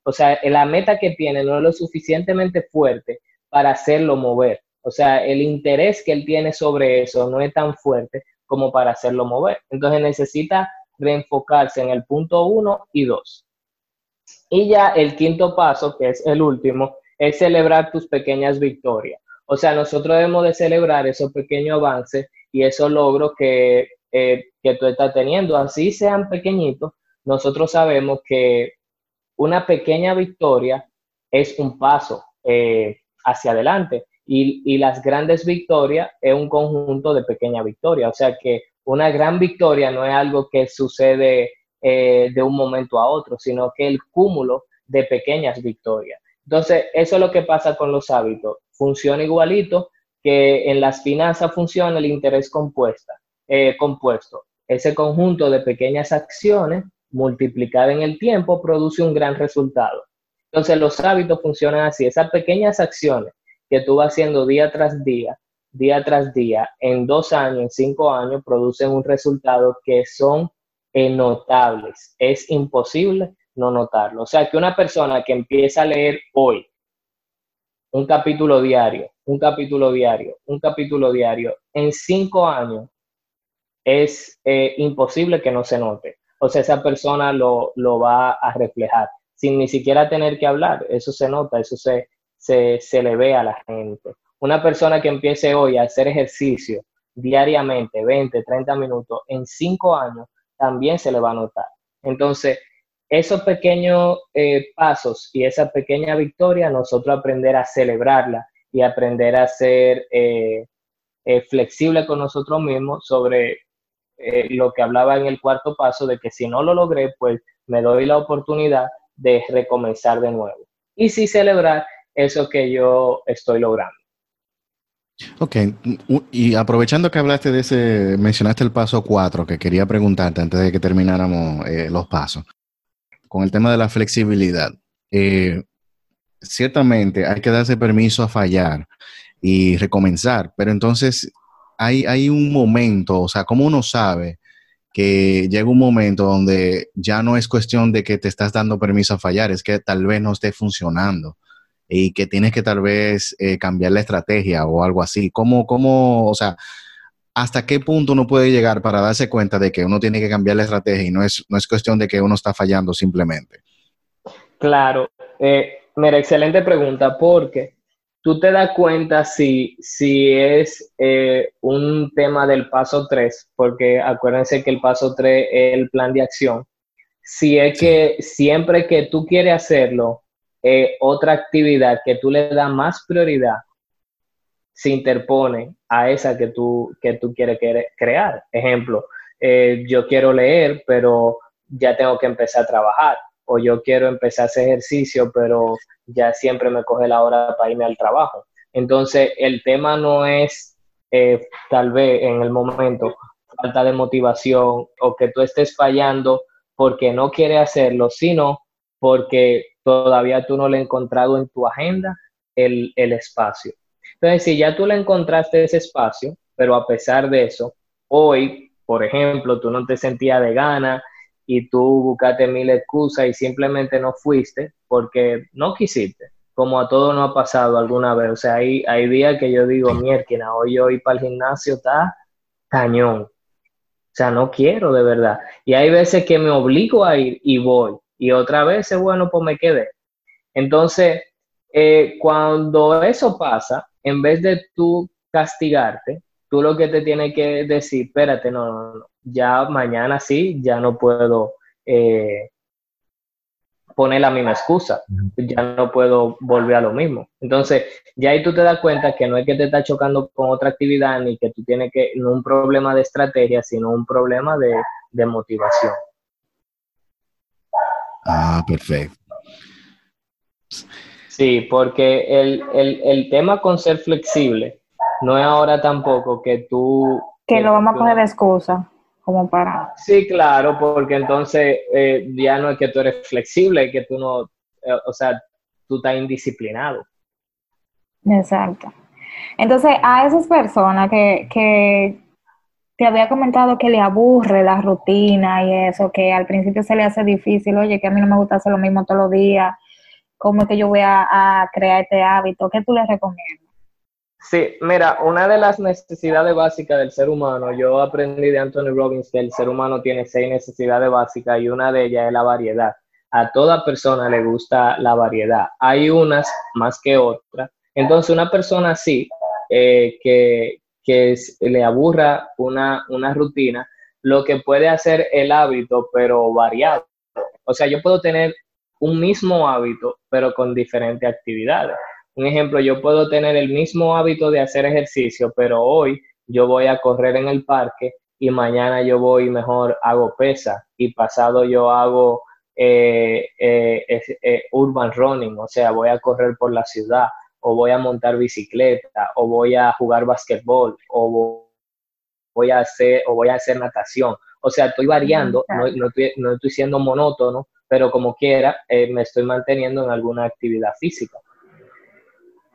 o sea, la meta que tiene no es lo suficientemente fuerte para hacerlo mover. O sea, el interés que él tiene sobre eso no es tan fuerte como para hacerlo mover. Entonces necesita reenfocarse en el punto uno y dos. Y ya el quinto paso, que es el último, es celebrar tus pequeñas victorias. O sea, nosotros debemos de celebrar esos pequeños avances y esos logros que, eh, que tú estás teniendo, así sean pequeñitos. Nosotros sabemos que una pequeña victoria es un paso eh, hacia adelante y, las grandes victorias es un conjunto de pequeñas victorias. O sea que una gran victoria no es algo que sucede eh, de un momento a otro, sino que el cúmulo de pequeñas victorias. Entonces, eso es lo que pasa con los hábitos. Funciona igualito que en las finanzas funciona el interés eh, compuesto. Ese conjunto de pequeñas acciones multiplicada en el tiempo produce un gran resultado. Entonces, los hábitos funcionan así. Esas pequeñas acciones que tú vas haciendo día tras día, día tras día, en dos años, en cinco años, producen un resultado que son notables. Es imposible no notarlo. O sea, que una persona que empieza a leer hoy un capítulo diario, un capítulo diario, un capítulo diario, en cinco años es eh, imposible que no se note. O sea, esa persona lo, lo, va a reflejar sin ni siquiera tener que hablar. Eso se nota, eso se, se, se le ve a la gente. Una persona que empiece hoy a hacer ejercicio diariamente, 20, 30 minutos, en cinco años, también se le va a notar. Entonces, esos pequeños eh, pasos y esa pequeña victoria, nosotros aprender a celebrarla y aprender a ser eh, eh, flexible con nosotros mismos sobre lo que hablaba en el cuarto paso, de que si no lo logré, pues me doy la oportunidad de recomenzar de nuevo. Y sí celebrar eso que yo estoy logrando. Ok, y aprovechando que hablaste de ese, mencionaste el paso 4, que quería preguntarte antes de que termináramos eh, los pasos, con el tema de la flexibilidad. Eh, ciertamente hay que darse permiso a fallar y recomenzar, pero entonces hay, hay un momento, o sea, ¿cómo uno sabe que llega un momento donde ya no es cuestión de que te estás dando permiso a fallar, es que tal vez no esté funcionando? y que tienes que tal vez eh, cambiar la estrategia o algo así. ¿Cómo, ¿Cómo, o sea, hasta qué punto uno puede llegar para darse cuenta de que uno tiene que cambiar la estrategia y no es, no es cuestión de que uno está fallando simplemente? Claro, eh, mira, excelente pregunta, porque tú te das cuenta si, si es eh, un tema del paso 3, porque acuérdense que el paso 3 es el plan de acción. Si es que siempre que tú quieres hacerlo, eh, otra actividad que tú le das más prioridad se interpone a esa que tú, que tú quieres crear. Ejemplo, eh, yo quiero leer, pero ya tengo que empezar a trabajar. O yo quiero empezar a hacer ejercicio, pero ya siempre me coge la hora para irme al trabajo. Entonces, el tema no es eh, tal vez en el momento falta de motivación o que tú estés fallando porque no quieres hacerlo, sino porque todavía tú no le has encontrado en tu agenda el, espacio. Entonces, si ya tú le encontraste ese espacio, pero a pesar de eso, hoy, por ejemplo, tú no te sentías de gana y tú buscaste mil excusas y simplemente no fuiste porque no quisiste, como a todo no ha pasado alguna vez. O sea, hay, hay días que yo digo, mierda, hoy yo ir para el gimnasio está cañón. O sea, no quiero de verdad. Y hay veces que me obligo a ir y voy y otra vez, bueno, pues me quedé. Entonces, eh, cuando eso pasa, en vez de tú castigarte, tú lo que te tienes que decir, espérate, no, no, no, ya mañana sí, ya no puedo eh, poner la misma excusa, ya no puedo volver a lo mismo. Entonces, ya ahí tú te das cuenta que no es que te está chocando con otra actividad, ni que tú tienes que, no un problema de estrategia, sino un problema de motivación. Ah, perfecto. Sí, porque el, tema con ser flexible no es ahora tampoco que tú... Que lo vamos a poner de excusa, como para... Sí, claro, porque entonces eh, ya no es que tú eres flexible, que tú no, eh, o sea, tú estás indisciplinado. Exacto. Entonces, a esas personas que, que te había comentado que le aburre la rutina y eso, que al principio se le hace difícil, oye, que a mí no me gusta hacer lo mismo todos los días, ¿cómo es que yo voy a, crear este hábito? ¿Qué tú le recomiendas? Sí, mira, una de las necesidades básicas del ser humano, yo aprendí de Anthony Robbins que el ser humano tiene seis necesidades básicas y una de ellas es la variedad. A toda persona le gusta la variedad. Hay unas más que otras. Entonces, una persona así, eh, que, que le aburra una, una rutina, lo que puede hacer el hábito, pero variado. O sea, yo puedo tener un mismo hábito, pero con diferentes actividades. Un ejemplo, yo puedo tener el mismo hábito de hacer ejercicio, pero hoy yo voy a correr en el parque y mañana yo voy mejor hago pesa y pasado yo hago eh, eh, eh, urban running, o sea, voy a correr por la ciudad o voy a montar bicicleta o voy a jugar basquetbol o voy a hacer o voy a hacer natación. O sea, estoy variando, no, estoy, no estoy siendo monótono, pero como quiera, me estoy manteniendo en alguna actividad física.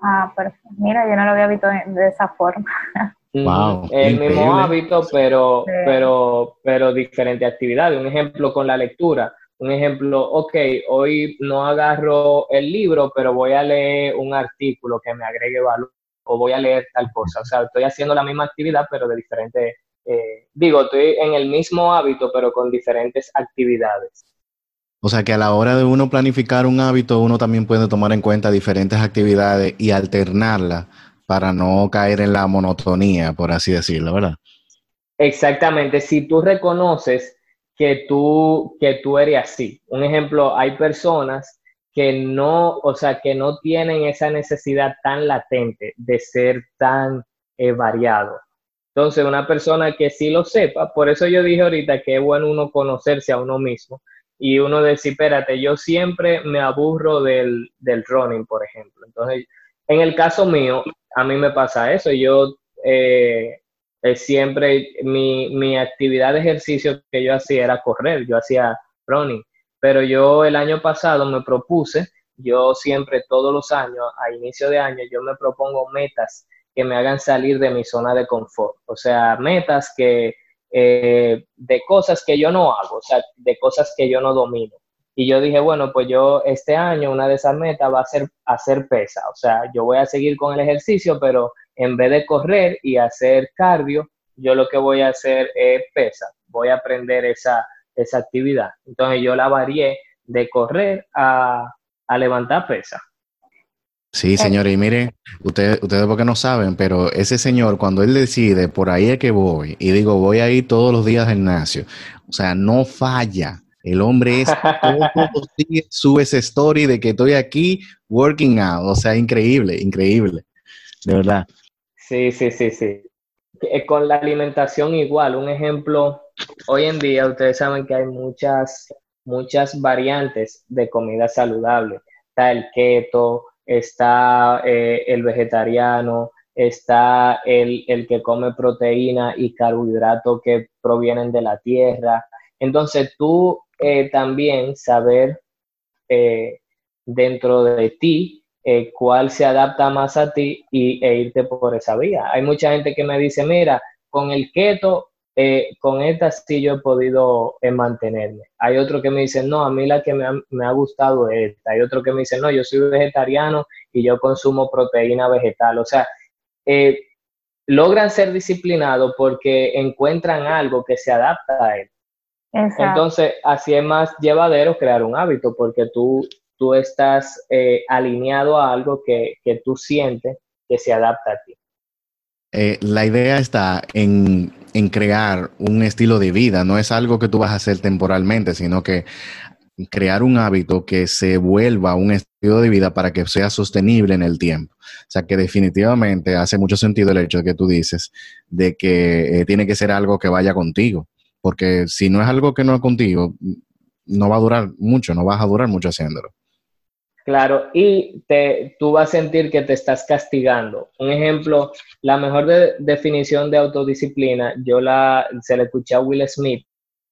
Ah, perfecto. Mira, yo no lo había visto de esa forma. Wow, el mismo hábito, pero, pero, pero diferente actividad. Un ejemplo con la lectura. Un ejemplo, ok, hoy no agarro el libro, pero voy a leer un artículo que me agregue valor o voy a leer tal cosa. O sea, estoy haciendo la misma actividad, pero de diferente, eh, digo, estoy en el mismo hábito, pero con diferentes actividades. O sea que a la hora de uno planificar un hábito, uno también puede tomar en cuenta diferentes actividades y alternarlas para no caer en la monotonía, por así decirlo, ¿verdad? Exactamente. Si tú reconoces que tú, que tú eres así. Un ejemplo, hay personas que no, o sea, que no tienen esa necesidad tan latente de ser tan eh, variado. Entonces, una persona que sí lo sepa, por eso yo dije ahorita que es bueno uno conocerse a uno mismo y uno decir, espérate, yo siempre me aburro del, del running, por ejemplo. Entonces, en el caso mío, a mí me pasa eso. Yo eh, siempre, mi, mi actividad de ejercicio que yo hacía era correr, yo hacía running. Pero yo el año pasado me propuse, yo siempre, todos los años, a inicio de año, yo me propongo metas que me hagan salir de mi zona de confort. O sea, metas que eh, de cosas que yo no hago, o sea, de cosas que yo no domino. Y yo dije, bueno, pues yo este año una de esas metas va a ser hacer pesa, o sea, yo voy a seguir con el ejercicio, pero en vez de correr y hacer cardio, yo lo que voy a hacer es pesa, voy a aprender esa, esa actividad. Entonces yo la varié de correr a, a levantar pesa. Sí, señores, y miren, ustedes, ustedes porque no saben, pero ese señor, cuando él decide, por ahí es que voy, y digo, voy a ir todos los días al gimnasio, o sea, no falla. El hombre es todos los días sube ese story de que estoy aquí working out, o sea, increíble, increíble, de verdad. Sí, sí, sí, sí. Eh, con la alimentación igual, un ejemplo, hoy en día ustedes saben que hay muchas, muchas variantes de comida saludable. Está el keto, está eh, el vegetariano, está el, que come proteína y carbohidratos que provienen de la tierra. Entonces tú eh, también saber eh, dentro de ti cuál se adapta más a ti y, e irte por esa vía. Hay mucha gente que me dice, mira, con el keto eh, con esta sí yo he podido eh, mantenerme. Hay otro que me dice, no, a mí la que me ha, gustado es esta. Hay otro que me dice, no, yo soy vegetariano y yo consumo proteína vegetal. O sea, eh, logran ser disciplinados porque encuentran algo que se adapta a él. Entonces, así es más llevadero crear un hábito porque tú, tú estás alineado a algo que, que tú sientes que se adapta a ti. Eh, la idea está en, crear un estilo de vida, no es algo que tú vas a hacer temporalmente, sino que crear un hábito que se vuelva un estilo de vida para que sea sostenible en el tiempo. O sea que definitivamente hace mucho sentido el hecho de que tú dices de que eh, tiene que ser algo que vaya contigo, porque si no es algo que no es contigo, no va a durar mucho, no vas a durar mucho haciéndolo. Claro, y te, tú vas a sentir que te estás castigando. Un ejemplo, la mejor definición de autodisciplina, yo la, se la escuché a Will Smith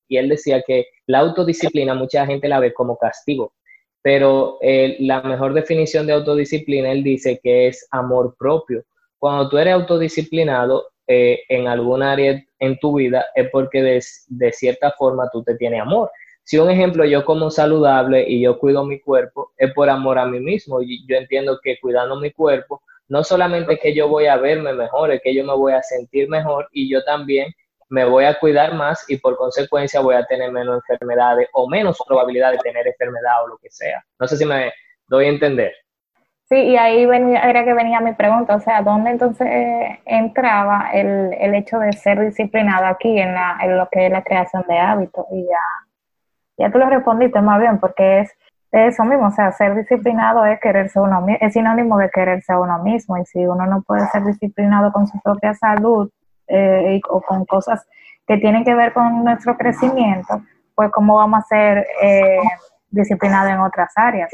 y él decía que la autodisciplina mucha gente la ve como castigo, pero eh, la mejor definición de autodisciplina, él dice que es amor propio. Cuando tú eres autodisciplinado eh, en algún área en tu vida es porque de, de cierta forma tú te tienes amor si un ejemplo yo como saludable y yo cuido mi cuerpo, es por amor a mí mismo. Y yo entiendo que cuidando mi cuerpo, no solamente que yo voy a verme mejor, es que yo me voy a sentir mejor y yo también me voy a cuidar más y por consecuencia voy a tener menos enfermedades o menos probabilidad de tener enfermedad o lo que sea. No sé si me doy a entender. Sí, y ahí era que venía mi pregunta, o sea, ¿dónde entonces entraba el, el hecho de ser disciplinado aquí en, la, en lo que es la creación de hábitos? Y ya, ya tú lo respondiste más bien, porque es eso mismo, o sea, ser disciplinado es quererse uno es sinónimo de quererse a uno mismo, y si uno no puede ser disciplinado con su propia salud eh, o con cosas que tienen que ver con nuestro crecimiento, pues cómo vamos a ser eh, disciplinados en otras áreas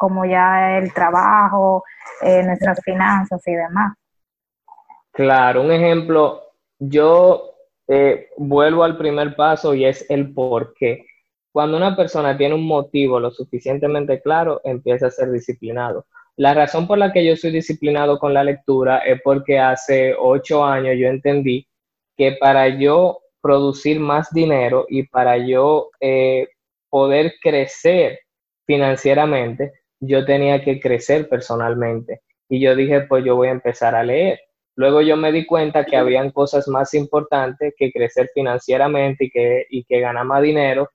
como ya el trabajo, eh, nuestras finanzas y demás. Claro, un ejemplo, yo eh, vuelvo al primer paso y es el por qué. Cuando una persona tiene un motivo lo suficientemente claro, empieza a ser disciplinado. La razón por la que yo soy disciplinado con la lectura es porque hace ocho años yo entendí que para yo producir más dinero y para yo eh, poder crecer financieramente, yo tenía que crecer personalmente. Y yo dije, pues yo voy a empezar a leer. Luego yo me di cuenta que habían cosas más importantes que crecer financieramente y que, y que ganar más dinero,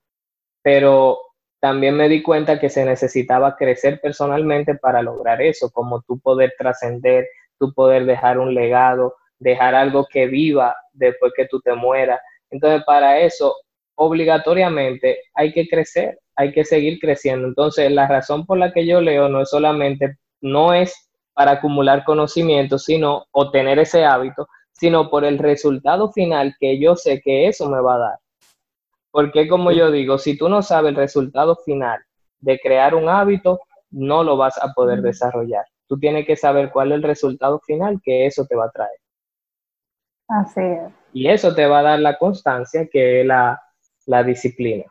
pero también me di cuenta que se necesitaba crecer personalmente para lograr eso, como tú poder trascender, tú poder dejar un legado, dejar algo que viva después que tú te mueras. Entonces, para eso, obligatoriamente hay que crecer, hay que seguir creciendo. Entonces, la razón por la que yo leo no es solamente, no es para acumular conocimiento, sino obtener ese hábito, sino por el resultado final que yo sé que eso me va a dar. Porque como yo digo, si tú no sabes el resultado final de crear un hábito, no lo vas a poder desarrollar. Tú tienes que saber cuál es el resultado final que eso te va a traer. Así es. Y eso te va a dar la constancia, que es la, la disciplina.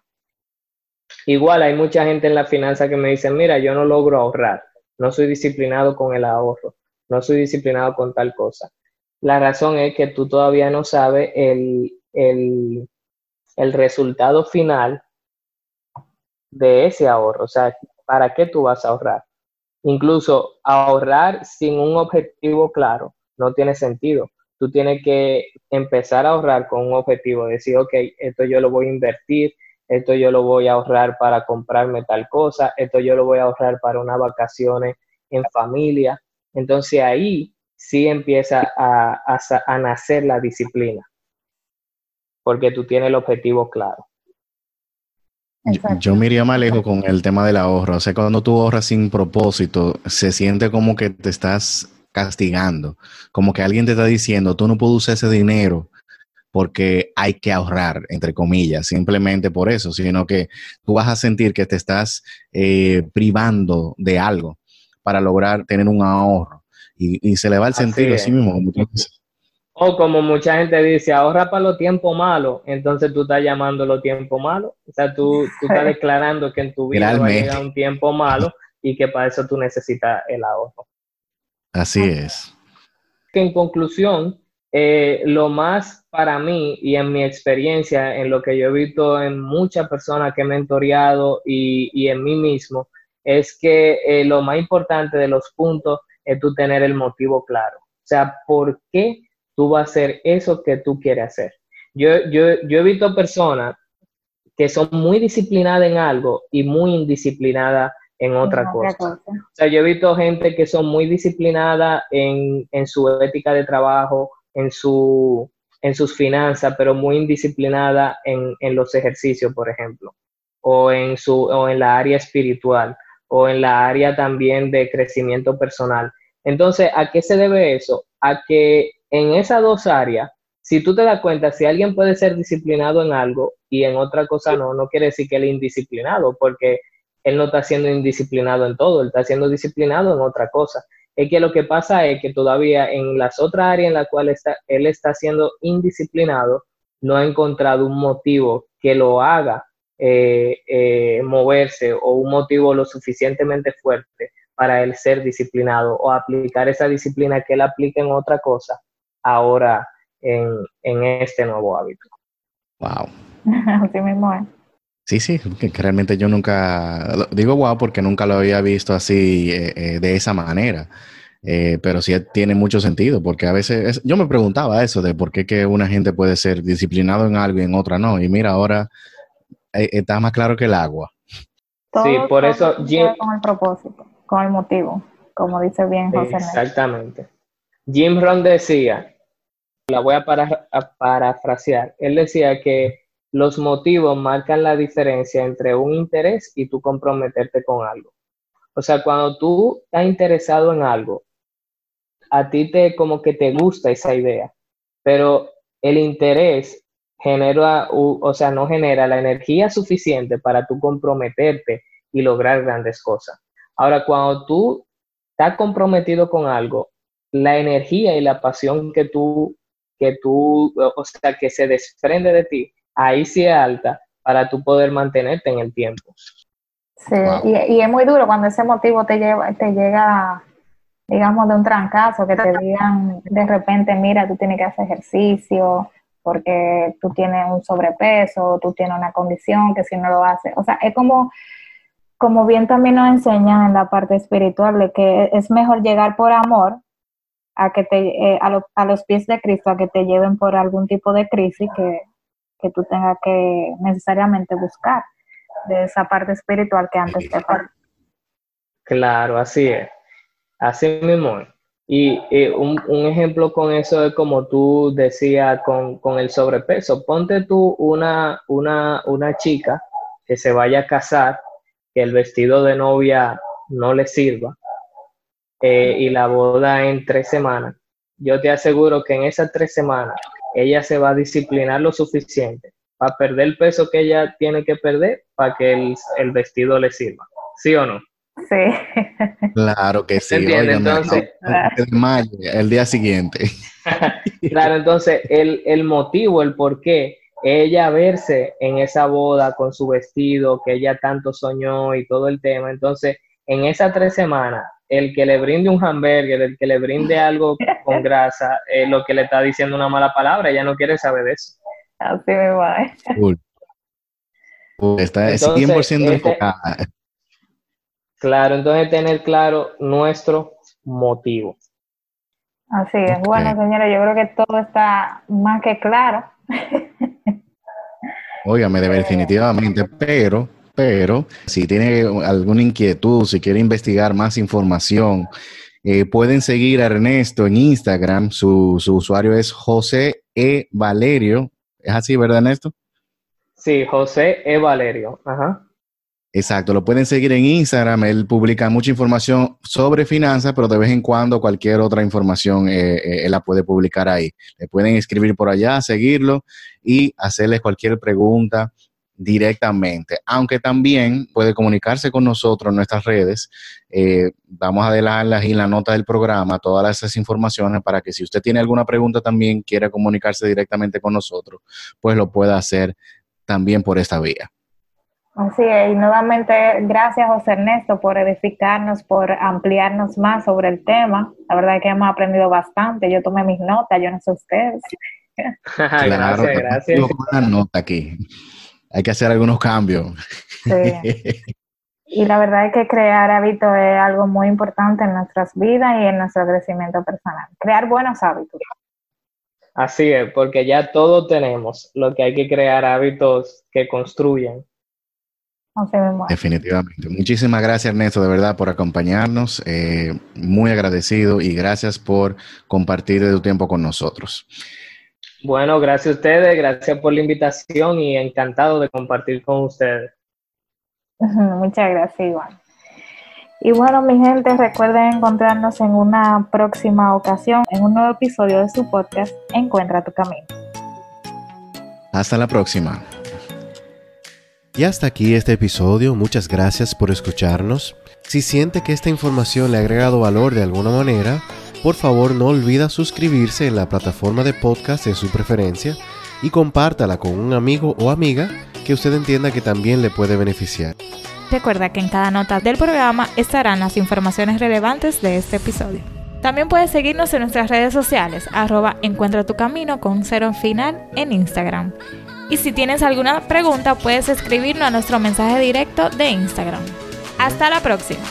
Igual hay mucha gente en la finanza que me dice, mira, yo no logro ahorrar, no soy disciplinado con el ahorro, no soy disciplinado con tal cosa. La razón es que tú todavía no sabes el, el, el resultado final de ese ahorro, o sea, ¿para qué tú vas a ahorrar? Incluso ahorrar sin un objetivo claro no tiene sentido. Tú tienes que empezar a ahorrar con un objetivo, decir, ok, esto yo lo voy a invertir esto yo lo voy a ahorrar para comprarme tal cosa, esto yo lo voy a ahorrar para unas vacaciones en familia. Entonces ahí sí empieza a, a, nacer la disciplina, porque tú tienes el objetivo claro. Yo, me iría más lejos con el tema del ahorro. O sea, cuando tú ahorras sin propósito, se siente como que te estás castigando, como que alguien te está diciendo, tú no puedes usar ese dinero porque hay que ahorrar, entre comillas, simplemente por eso, sino que tú vas a sentir que te estás eh, privando de algo para lograr tener un ahorro. Y, se le va el sentido así mismo. O como mucha gente dice, ahorra para los tiempos malos, entonces tú estás llamando los tiempos malos. O sea, tú, tú estás declarando que en tu vida va a llegar un tiempo malo y que para eso tú necesitas el ahorro. Así es. En conclusión, eh, lo más para mí y en mi experiencia, en lo que yo he visto en muchas personas que he mentoreado y, en mí mismo, es que eh, lo más importante de los puntos es tú tener el motivo claro. O sea, ¿por qué tú vas a hacer eso que tú quieres hacer? Yo, yo, yo he visto personas que son muy disciplinadas en algo y muy indisciplinadas en otra, cosa. O sea, yo he visto gente que son muy disciplinadas en, en su ética de trabajo, en, su, en sus finanzas, pero muy indisciplinada en, en los ejercicios, por ejemplo, o en, su, o en la área espiritual, o en la área también de crecimiento personal. Entonces, ¿a qué se debe eso? A que en esas dos áreas, si tú te das cuenta, si alguien puede ser disciplinado en algo y en otra cosa no, no quiere decir que él es indisciplinado, porque él no está siendo indisciplinado en todo, él está siendo disciplinado en otra cosa. Es que lo que pasa es que todavía en las otras áreas en las cuales está, él está siendo indisciplinado, no ha encontrado un motivo que lo haga eh, eh, moverse o un motivo lo suficientemente fuerte para él ser disciplinado o aplicar esa disciplina que él aplica en otra cosa ahora en, en este nuevo hábito. Wow. Así mismo es. Sí, sí, que realmente yo nunca, digo wow porque nunca lo había visto así eh, eh, de esa manera. Eh, pero sí tiene mucho sentido, porque a veces yo me preguntaba eso de por qué que una gente puede ser disciplinado en algo y en otra no. Y mira, ahora eh, está más claro que el agua. sí, por eso Jim... Con el propósito, con el motivo, como dice bien José. Exactamente. Jim Ron decía, la voy a, a parafrasear, él decía que los motivos marcan la diferencia entre un interés y tú comprometerte con algo. O sea, cuando tú estás interesado en algo, a ti te como que te gusta esa idea, pero el interés genera, o sea, no genera la energía suficiente para tú comprometerte y lograr grandes cosas. Ahora, cuando tú estás comprometido con algo, la energía y la pasión que tú, que tú, o sea, que se desprende de ti, ahí sí es alta para tú poder mantenerte en el tiempo. Sí, y, es muy duro cuando ese motivo te, lleva, te llega, digamos, de un trancazo, que te digan de repente, mira, tú tienes que hacer ejercicio porque tú tienes un sobrepeso, tú tienes una condición que si no lo haces, o sea, es como, como bien también nos enseñan en la parte espiritual, de que es mejor llegar por amor a que te eh, a, a, los pies de Cristo, a que te lleven por algún tipo de crisis que, que tú tengas que necesariamente buscar de esa parte espiritual que antes te faltaba. Claro, así es. Así mismo. Y, un, ejemplo con eso es como tú decías con, el sobrepeso. Ponte tú una, una, una chica que se vaya a casar, que el vestido de novia no le sirva, eh, y la boda en tres semanas. Yo te aseguro que en esas tres semanas ella se va a disciplinar lo suficiente para perder el peso que ella tiene que perder para que el, vestido le sirva. ¿Sí o no? Sí. Claro que sí. ¿Entiendes? Entonces, el, día siguiente. claro, entonces el, el motivo, el por qué ella verse en esa boda con su vestido que ella tanto soñó y todo el tema. Entonces, en esas tres semanas, el que le brinde un hamburger, el que le brinde algo con grasa, es lo que le está diciendo una mala palabra, ella no quiere saber de eso. Así me va. Está 100% enfocada. Claro, entonces tener claro nuestro motivo. Así es. Bueno, señora, yo creo que todo está más que claro. Óigame, definitivamente, pero, pero, si tiene alguna inquietud, si quiere investigar más información, eh, pueden seguir a Ernesto en Instagram. Su, su usuario es José E. Valerio ¿Es así, verdad, Ernesto? Sí, José E. Valerio. Ajá. Exacto, lo pueden seguir en Instagram. Él publica mucha información sobre finanzas, pero de vez en cuando cualquier otra información eh, eh, él la puede publicar ahí. Le pueden escribir por allá, seguirlo y hacerles cualquier pregunta directamente, aunque también puede comunicarse con nosotros en nuestras redes. Eh, vamos a dejarlas en la nota del programa todas esas informaciones para que si usted tiene alguna pregunta también quiera comunicarse directamente con nosotros, pues lo pueda hacer también por esta vía. Así es, y nuevamente gracias José Ernesto por edificarnos, por ampliarnos más sobre el tema. La verdad es que hemos aprendido bastante. Yo tomé mis notas, yo no sé ustedes. gracias, gracias. Una nota aquí hay que hacer algunos cambios. Sí. Y la verdad es que crear hábitos es algo muy importante en nuestras vidas y en nuestro crecimiento personal. Crear buenos hábitos. Así es, porque ya todos tenemos lo que hay que crear hábitos que construyan. Definitivamente. Muchísimas gracias, Ernesto, de verdad, por acompañarnos. Eh, muy agradecido y gracias por compartir de tu tiempo con nosotros. Bueno, gracias a ustedes, gracias por la invitación y encantado de compartir con ustedes. Muchas gracias, Iván. Y bueno, mi gente, recuerden encontrarnos en una próxima ocasión, en un nuevo episodio de su podcast, Encuentra tu camino. Hasta la próxima. Y hasta aquí este episodio. Muchas gracias por escucharnos. Si siente que esta información le ha agregado valor de alguna manera, por favor no olvida suscribirse en la plataforma de podcast de su preferencia y compártala con un amigo o amiga que usted entienda que también le puede beneficiar. Recuerda que en cada nota del programa estarán las informaciones relevantes de este episodio. También puedes seguirnos en nuestras redes sociales, arroba encuentra tu camino con cero final en Instagram. Y si tienes alguna pregunta, puedes escribirnos a nuestro mensaje directo de Instagram. Hasta la próxima.